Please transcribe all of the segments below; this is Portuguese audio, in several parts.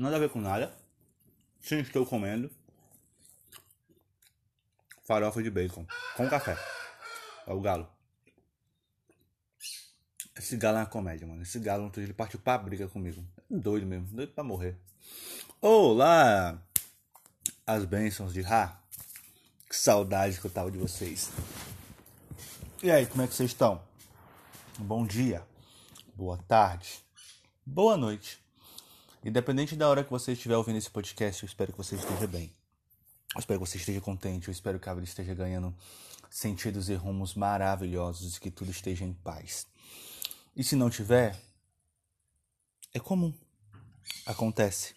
Nada a ver com nada. Sim, estou comendo farofa de bacon com café. É o galo. Esse galo é uma comédia, mano. Esse galo, ele partiu pra briga comigo. Doido mesmo, doido pra morrer. Olá! As bênçãos de Ra. Que saudade que eu tava de vocês. E aí, como é que vocês estão? Bom dia, boa tarde, boa noite. Independente da hora que você estiver ouvindo esse podcast, eu espero que você esteja bem. Eu espero que você esteja contente, eu espero que a vida esteja ganhando sentidos e rumos maravilhosos e que tudo esteja em paz. E se não tiver, é comum. Acontece.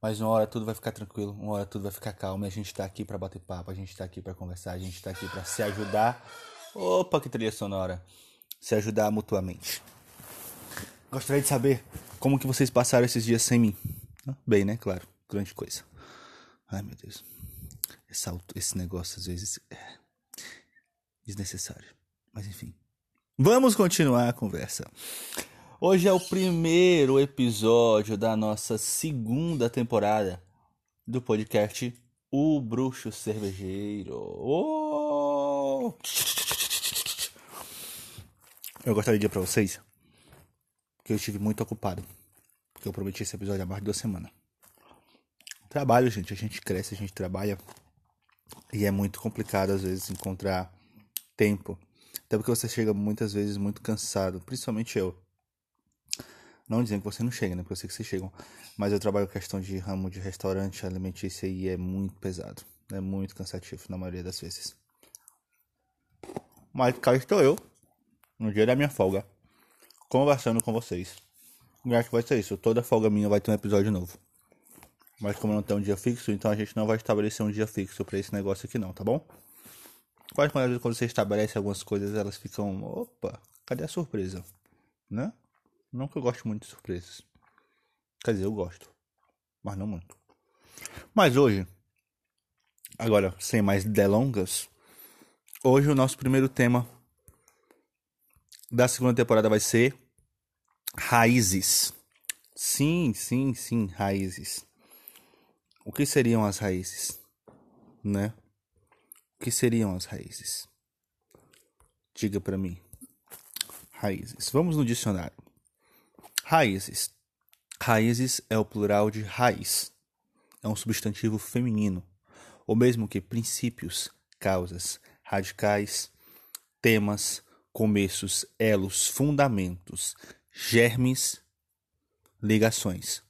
Mas uma hora tudo vai ficar tranquilo, uma hora tudo vai ficar calmo e a gente tá aqui para bater papo, a gente tá aqui para conversar, a gente tá aqui para se ajudar. Opa, que trilha sonora. Se ajudar mutuamente. Gostaria de saber como que vocês passaram esses dias sem mim. Bem, né? Claro, grande coisa. Ai, meu Deus. Esse, esse negócio às vezes é desnecessário. Mas enfim. Vamos continuar a conversa. Hoje é o primeiro episódio da nossa segunda temporada do podcast O Bruxo Cervejeiro. Oh! Eu gostaria de dizer pra vocês que eu estive muito ocupado. Porque eu prometi esse episódio há mais de duas semanas. Trabalho, gente. A gente cresce, a gente trabalha. E é muito complicado, às vezes, encontrar tempo. Até porque você chega muitas vezes muito cansado. Principalmente eu. Não dizendo que você não chega, né? Porque eu sei que vocês chegam. Mas eu trabalho questão de ramo de restaurante alimentício e é muito pesado. É muito cansativo na maioria das vezes. Mas cá estou eu, no dia da minha folga, conversando com vocês. E acho que vai ser isso. Toda folga minha vai ter um episódio novo. Mas como não tem um dia fixo, então a gente não vai estabelecer um dia fixo para esse negócio aqui não, tá bom? Quase quando você estabelece algumas coisas, elas ficam, opa, cadê a surpresa? Né? Não que eu gosto muito de surpresas. Quer dizer, eu gosto. Mas não muito. Mas hoje, agora, sem mais delongas, hoje o nosso primeiro tema da segunda temporada vai ser raízes. Sim, sim, sim, raízes. O que seriam as raízes? Né? O que seriam as raízes? Diga para mim. Raízes. Vamos no dicionário. Raízes. Raízes é o plural de raiz. É um substantivo feminino, o mesmo que princípios, causas, radicais, temas, começos, elos, fundamentos, germes, ligações,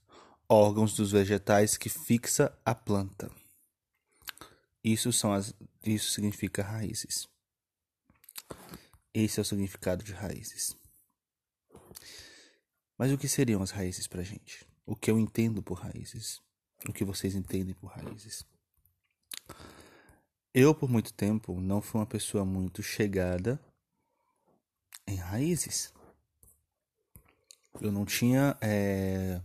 órgãos dos vegetais que fixa a planta. Isso são as isso significa raízes. Esse é o significado de raízes. Mas o que seriam as raízes pra gente? O que eu entendo por raízes? O que vocês entendem por raízes? Eu, por muito tempo, não fui uma pessoa muito chegada em raízes. Eu não tinha é,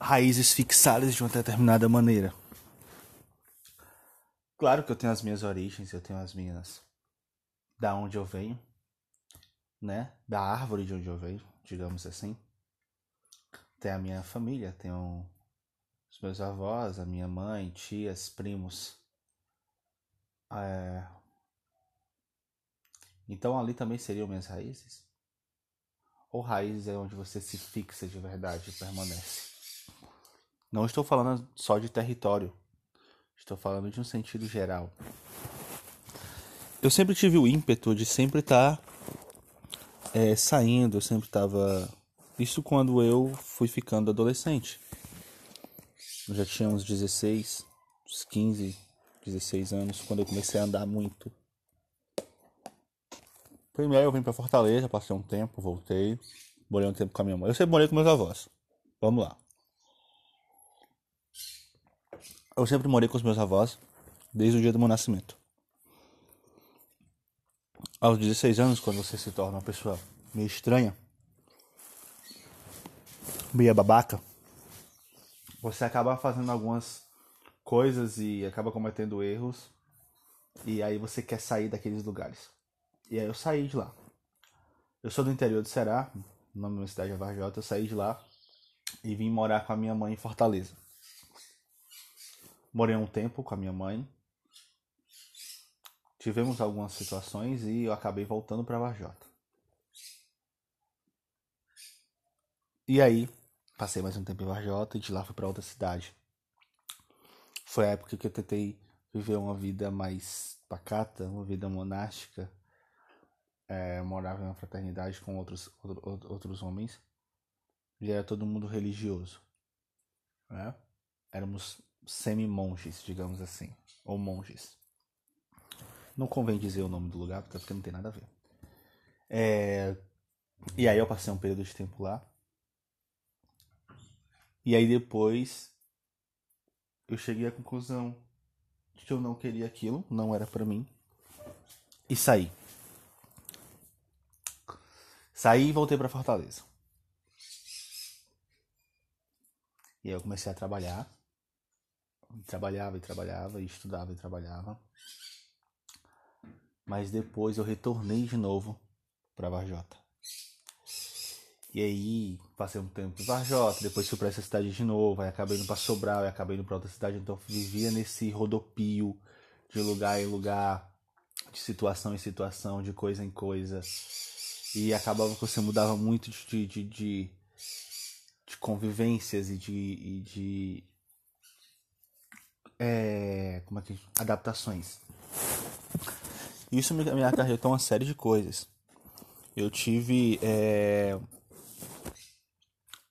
raízes fixadas de uma determinada maneira. Claro que eu tenho as minhas origens, eu tenho as minhas. da onde eu venho né, da árvore de onde eu venho, digamos assim. Tem a minha família, tenho os meus avós, a minha mãe, tias, primos. É... Então ali também seriam minhas raízes? Ou raízes é onde você se fixa de verdade e permanece? Não estou falando só de território, estou falando de um sentido geral. Eu sempre tive o ímpeto de sempre estar é, saindo, eu sempre estava. Isso quando eu fui ficando adolescente. Eu já tinha uns 16, uns 15, 16 anos, quando eu comecei a andar muito. Primeiro eu vim para Fortaleza, passei um tempo, voltei, morei um tempo com a minha mãe. Eu sempre morei com meus avós. Vamos lá. Eu sempre morei com os meus avós desde o dia do meu nascimento aos 16 anos, quando você se torna uma pessoa meio estranha, meio babaca, você acaba fazendo algumas coisas e acaba cometendo erros. E aí você quer sair daqueles lugares. E aí eu saí de lá. Eu sou do interior do Ceará, o nome da minha cidade é Varjota, eu saí de lá e vim morar com a minha mãe em Fortaleza. Morei um tempo com a minha mãe. Tivemos algumas situações e eu acabei voltando para Varjota. E aí, passei mais um tempo em Varjota e de lá fui para outra cidade. Foi a época que eu tentei viver uma vida mais pacata, uma vida monástica. É, morava uma fraternidade com outros, outro, outros homens. E era todo mundo religioso. Né? Éramos semi-monges, digamos assim. Ou monges. Não convém dizer o nome do lugar, porque não tem nada a ver. É... E aí eu passei um período de tempo lá. E aí depois eu cheguei à conclusão de que eu não queria aquilo, não era para mim. E saí. Saí e voltei para Fortaleza. E aí eu comecei a trabalhar. Trabalhava e trabalhava, e estudava e trabalhava. Mas depois eu retornei de novo para Varjota. E aí, passei um tempo em Varjota, depois fui para essa cidade de novo, aí acabei indo para Sobral, e acabei indo para outra cidade, então vivia nesse rodopio de lugar em lugar, de situação em situação, de coisa em coisa. E acabava que você mudava muito de, de, de, de convivências e de, e de é, como é que adaptações. Isso me, me acarretou uma série de coisas. Eu tive é,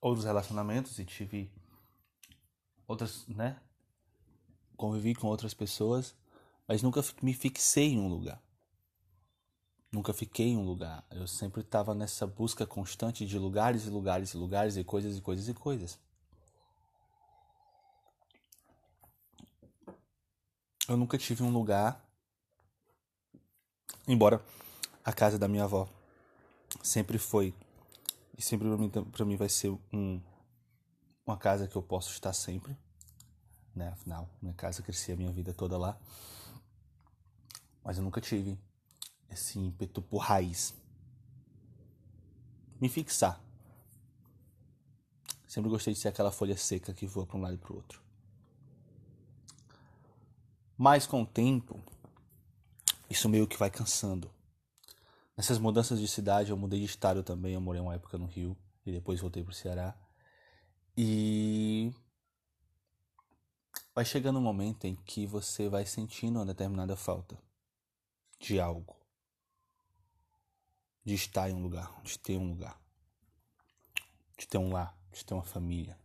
outros relacionamentos e tive outras, né? Convivi com outras pessoas, mas nunca me fixei em um lugar. Nunca fiquei em um lugar. Eu sempre estava nessa busca constante de lugares e lugares e lugares e coisas e coisas e coisas. Eu nunca tive um lugar, embora a casa da minha avó sempre foi e sempre para mim, mim vai ser um, uma casa que eu posso estar sempre. Né? Afinal, minha casa crescia a minha vida toda lá. Mas eu nunca tive esse ímpeto por raiz. Me fixar. Sempre gostei de ser aquela folha seca que voa para um lado e para o outro. Mas com o tempo, isso meio que vai cansando. Nessas mudanças de cidade, eu mudei de estado também. Eu morei uma época no Rio e depois voltei para o Ceará. E vai chegando um momento em que você vai sentindo uma determinada falta de algo, de estar em um lugar, de ter um lugar, de ter um lar, de ter uma família.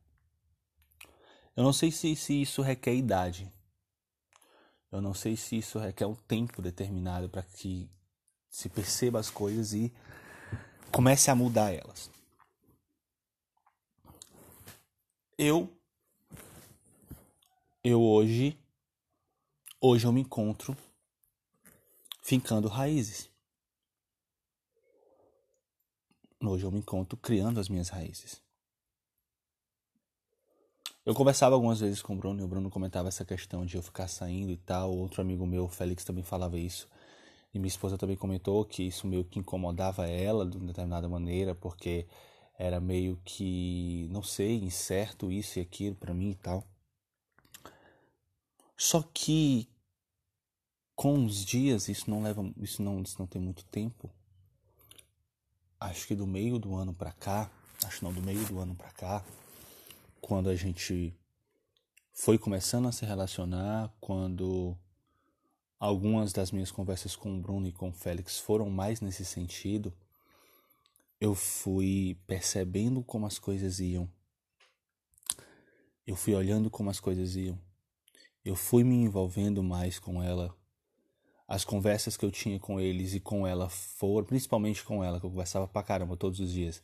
Eu não sei se, se isso requer idade. Eu não sei se isso requer um tempo determinado para que se perceba as coisas e comece a mudar elas. Eu eu hoje hoje eu me encontro fincando raízes. Hoje eu me encontro criando as minhas raízes. Eu conversava algumas vezes com o Bruno e o Bruno comentava essa questão de eu ficar saindo e tal. Outro amigo meu, o Félix, também falava isso. E minha esposa também comentou que isso meio que incomodava ela de uma determinada maneira, porque era meio que, não sei, incerto isso e aquilo para mim e tal. Só que com os dias, isso não leva, isso não, isso não tem muito tempo. Acho que do meio do ano para cá, acho não, do meio do ano para cá, quando a gente foi começando a se relacionar, quando algumas das minhas conversas com o Bruno e com o Félix foram mais nesse sentido, eu fui percebendo como as coisas iam. Eu fui olhando como as coisas iam. Eu fui me envolvendo mais com ela. As conversas que eu tinha com eles e com ela foram, principalmente com ela, que eu conversava pra caramba todos os dias,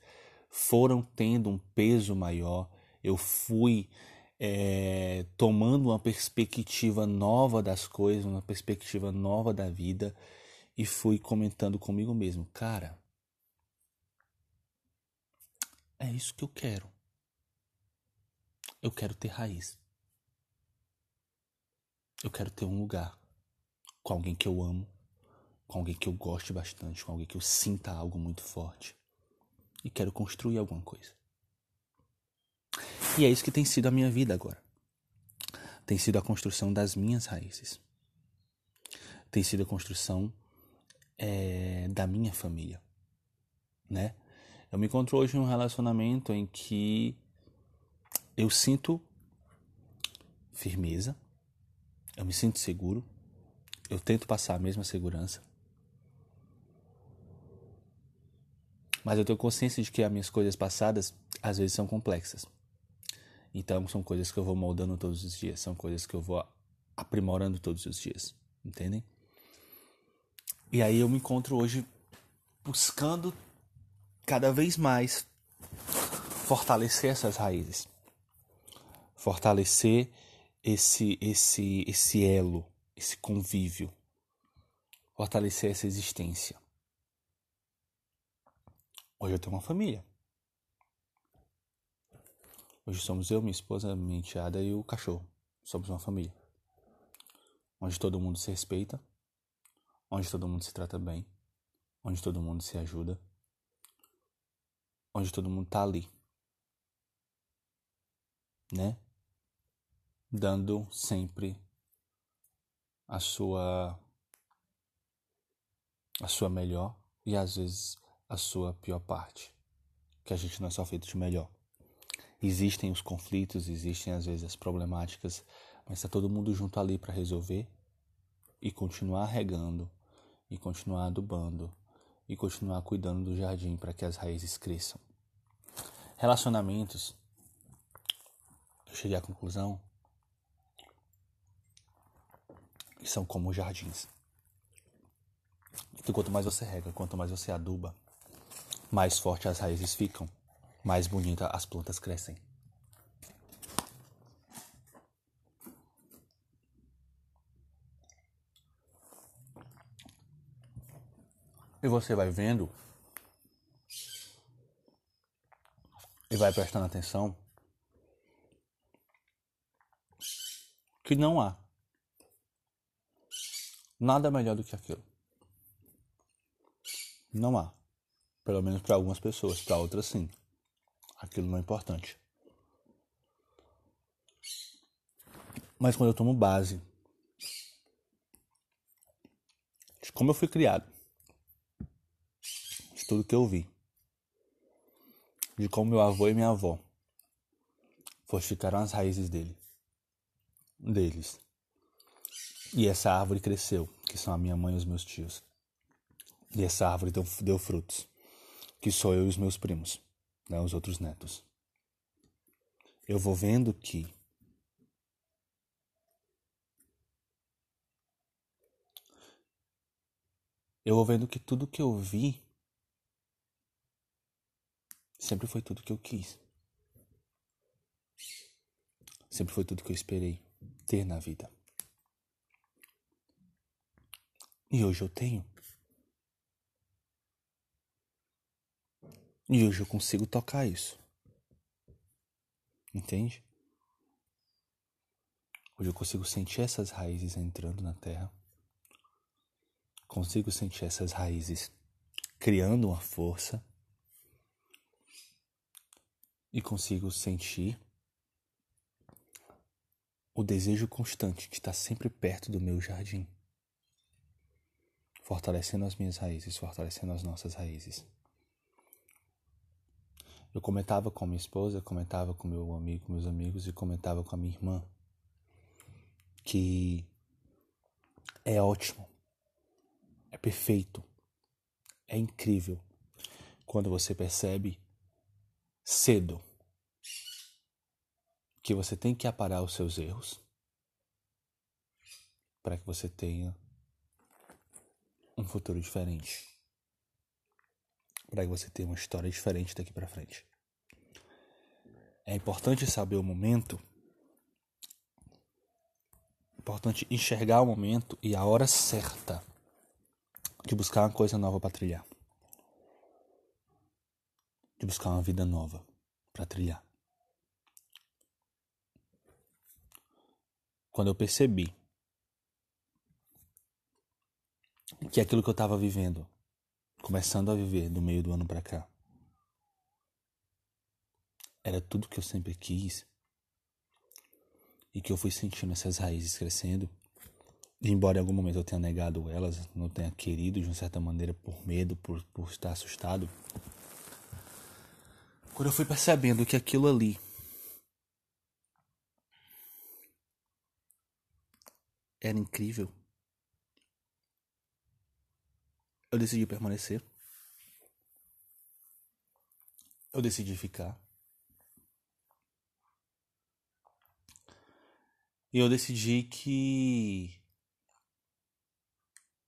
foram tendo um peso maior. Eu fui é, tomando uma perspectiva nova das coisas, uma perspectiva nova da vida e fui comentando comigo mesmo, cara, é isso que eu quero. Eu quero ter raiz. Eu quero ter um lugar com alguém que eu amo, com alguém que eu goste bastante, com alguém que eu sinta algo muito forte e quero construir alguma coisa. E é isso que tem sido a minha vida agora. Tem sido a construção das minhas raízes. Tem sido a construção é, da minha família, né? Eu me encontro hoje em um relacionamento em que eu sinto firmeza, eu me sinto seguro, eu tento passar a mesma segurança. Mas eu tenho consciência de que as minhas coisas passadas às vezes são complexas. Então são coisas que eu vou moldando todos os dias, são coisas que eu vou aprimorando todos os dias, entendem? E aí eu me encontro hoje buscando cada vez mais fortalecer essas raízes. Fortalecer esse esse esse elo, esse convívio. Fortalecer essa existência. Hoje eu tenho uma família. Hoje somos eu, minha esposa, minha enteada e o cachorro. Somos uma família. Onde todo mundo se respeita, onde todo mundo se trata bem, onde todo mundo se ajuda, onde todo mundo tá ali. Né? Dando sempre a sua a sua melhor e às vezes a sua pior parte. Que a gente não é só feito de melhor. Existem os conflitos, existem às vezes as problemáticas, mas está todo mundo junto ali para resolver e continuar regando, e continuar adubando, e continuar cuidando do jardim para que as raízes cresçam. Relacionamentos, eu cheguei à conclusão que são como jardins. Então, quanto mais você rega, quanto mais você aduba, mais forte as raízes ficam, mais bonita as plantas crescem. E você vai vendo e vai prestando atenção que não há nada melhor do que aquilo. Não há. Pelo menos para algumas pessoas, para outras sim. Aquilo não é importante. Mas quando eu tomo base de como eu fui criado, de tudo que eu vi, de como meu avô e minha avó fortificaram as raízes dele, deles. E essa árvore cresceu, que são a minha mãe e os meus tios. E essa árvore deu, deu frutos, que sou eu e os meus primos, né, os outros netos. Eu vou vendo que eu vou vendo que tudo que eu vi sempre foi tudo que eu quis. Sempre foi tudo que eu esperei ter na vida. E hoje eu tenho. E hoje eu consigo tocar isso. Entende? Hoje eu consigo sentir essas raízes entrando na terra. Consigo sentir essas raízes criando uma força e consigo sentir o desejo constante de estar sempre perto do meu jardim, fortalecendo as minhas raízes, fortalecendo as nossas raízes. Eu comentava com minha esposa, comentava com meu amigo, meus amigos e comentava com a minha irmã que é ótimo, é perfeito, é incrível quando você percebe cedo que você tem que aparar os seus erros para que você tenha um futuro diferente. Para que você tenha uma história diferente daqui para frente. É importante saber o momento. É importante enxergar o momento e a hora certa de buscar uma coisa nova para trilhar de buscar uma vida nova para trilhar. Quando eu percebi que aquilo que eu estava vivendo, começando a viver do meio do ano para cá, era tudo que eu sempre quis e que eu fui sentindo essas raízes crescendo. Embora em algum momento eu tenha negado elas, não tenha querido de uma certa maneira por medo, por, por estar assustado, quando eu fui percebendo que aquilo ali era incrível, eu decidi permanecer. Eu decidi ficar. E eu decidi que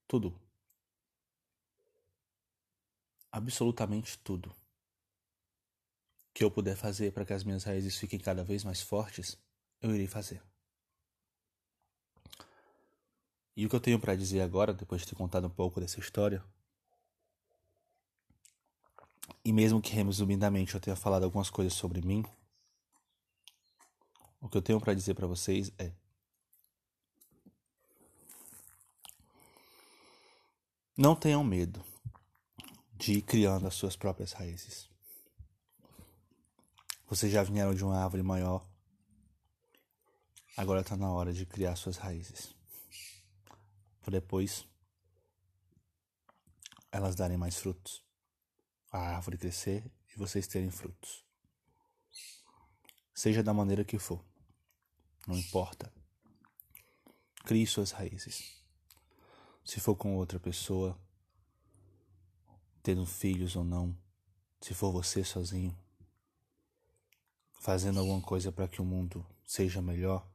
tudo, absolutamente tudo, que eu puder fazer para que as minhas raízes fiquem cada vez mais fortes, eu irei fazer. E o que eu tenho para dizer agora, depois de ter contado um pouco dessa história, e mesmo que resumidamente eu tenha falado algumas coisas sobre mim, o que eu tenho para dizer para vocês é: não tenham medo de ir criando as suas próprias raízes. Vocês já vieram de uma árvore maior. Agora está na hora de criar suas raízes. Para depois elas darem mais frutos. A árvore crescer e vocês terem frutos. Seja da maneira que for. Não importa. Crie suas raízes. Se for com outra pessoa, tendo filhos ou não, se for você sozinho, fazendo alguma coisa para que o mundo seja melhor,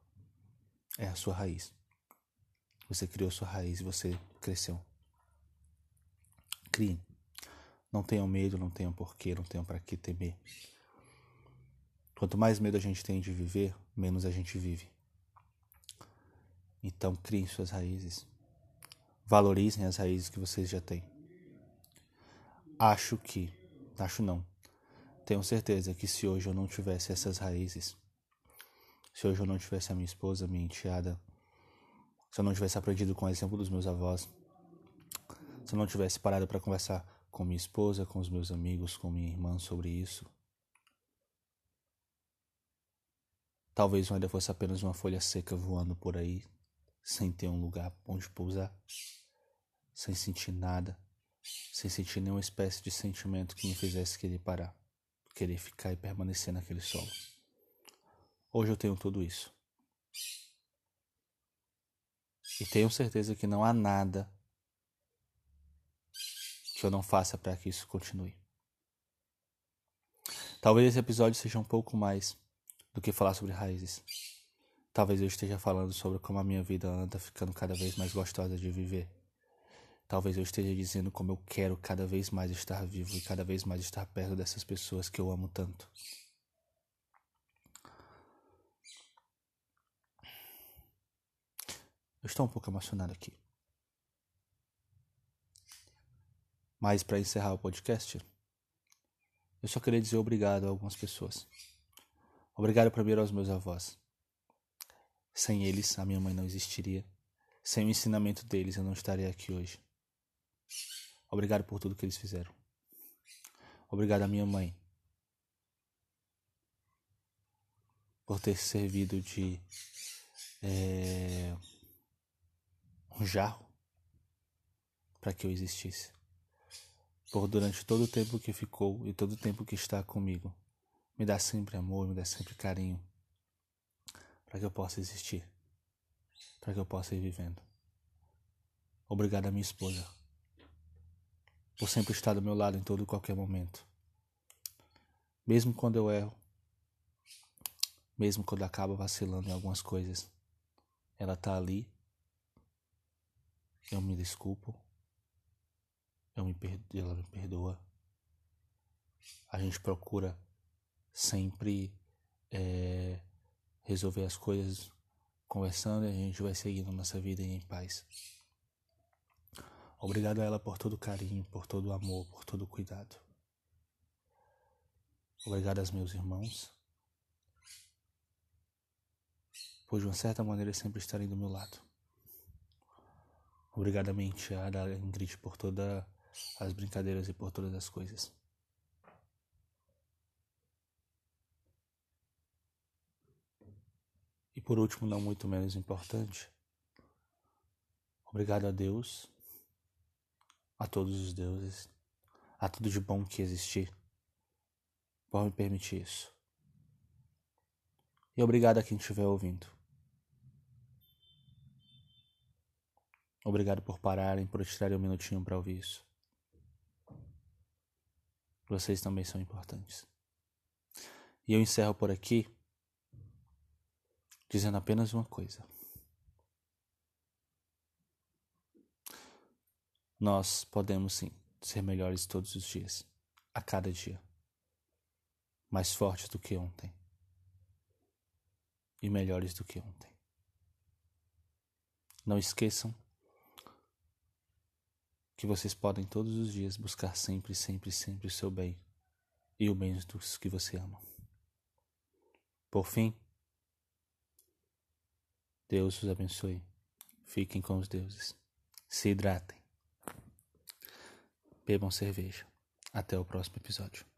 é a sua raiz. Você criou sua raiz e você cresceu. Crie. Não tenham medo, não tenham porquê, não tenham para que temer. Quanto mais medo a gente tem de viver, menos a gente vive. Então, criem suas raízes. Valorizem as raízes que vocês já têm. Acho que, acho não, tenho certeza que se hoje eu não tivesse essas raízes, se hoje eu não tivesse a minha esposa, minha enteada, se eu não tivesse aprendido com o exemplo dos meus avós, se eu não tivesse parado para conversar com minha esposa, com os meus amigos, com minha irmã sobre isso, Talvez eu ainda fosse apenas uma folha seca voando por aí, sem ter um lugar onde pousar, sem sentir nada, sem sentir nenhuma espécie de sentimento que me fizesse querer parar, querer ficar e permanecer naquele solo. Hoje eu tenho tudo isso. E tenho certeza que não há nada que eu não faça para que isso continue. Talvez esse episódio seja um pouco mais do que falar sobre raízes. Talvez eu esteja falando sobre como a minha vida anda ficando cada vez mais gostosa de viver. Talvez eu esteja dizendo como eu quero cada vez mais estar vivo e cada vez mais estar perto dessas pessoas que eu amo tanto. Eu estou um pouco emocionado aqui. Mas para encerrar o podcast, eu só queria dizer obrigado a algumas pessoas. Obrigado primeiro aos meus avós. Sem eles, a minha mãe não existiria. Sem o ensinamento deles, eu não estaria aqui hoje. Obrigado por tudo que eles fizeram. Obrigado à minha mãe por ter servido de é, um jarro para que eu existisse. Por durante todo o tempo que ficou e todo o tempo que está comigo me dá sempre amor, me dá sempre carinho, para que eu possa existir, para que eu possa ir vivendo. Obrigado a minha esposa por sempre estar do meu lado em todo e qualquer momento. Mesmo quando eu erro, mesmo quando acaba vacilando em algumas coisas, ela tá ali. Eu me desculpo. Eu me ela me perdoa. A gente procura sempre é, resolver as coisas conversando e a gente vai seguindo nossa vida em paz. Obrigado a ela por todo o carinho, por todo o amor, por todo o cuidado. Obrigado aos meus irmãos, por de uma certa maneira sempre estarem do meu lado. Obrigadamente a minha Ingrid por todas as brincadeiras e por todas as coisas. E por último, não muito menos importante, obrigado a Deus, a todos os deuses, a tudo de bom que existir, por me permitir isso. E obrigado a quem estiver ouvindo. Obrigado por pararem, por tirarem um minutinho para ouvir isso. Vocês também são importantes. E eu encerro por aqui dizendo apenas uma coisa. Nós podemos sim ser melhores todos os dias, a cada dia, mais fortes do que ontem e melhores do que ontem. Não esqueçam que vocês podem todos os dias buscar sempre, sempre, sempre o seu bem e o bem dos que você ama. Por fim, Deus os abençoe. Fiquem com os deuses. Se hidratem. Bebam cerveja. Até o próximo episódio.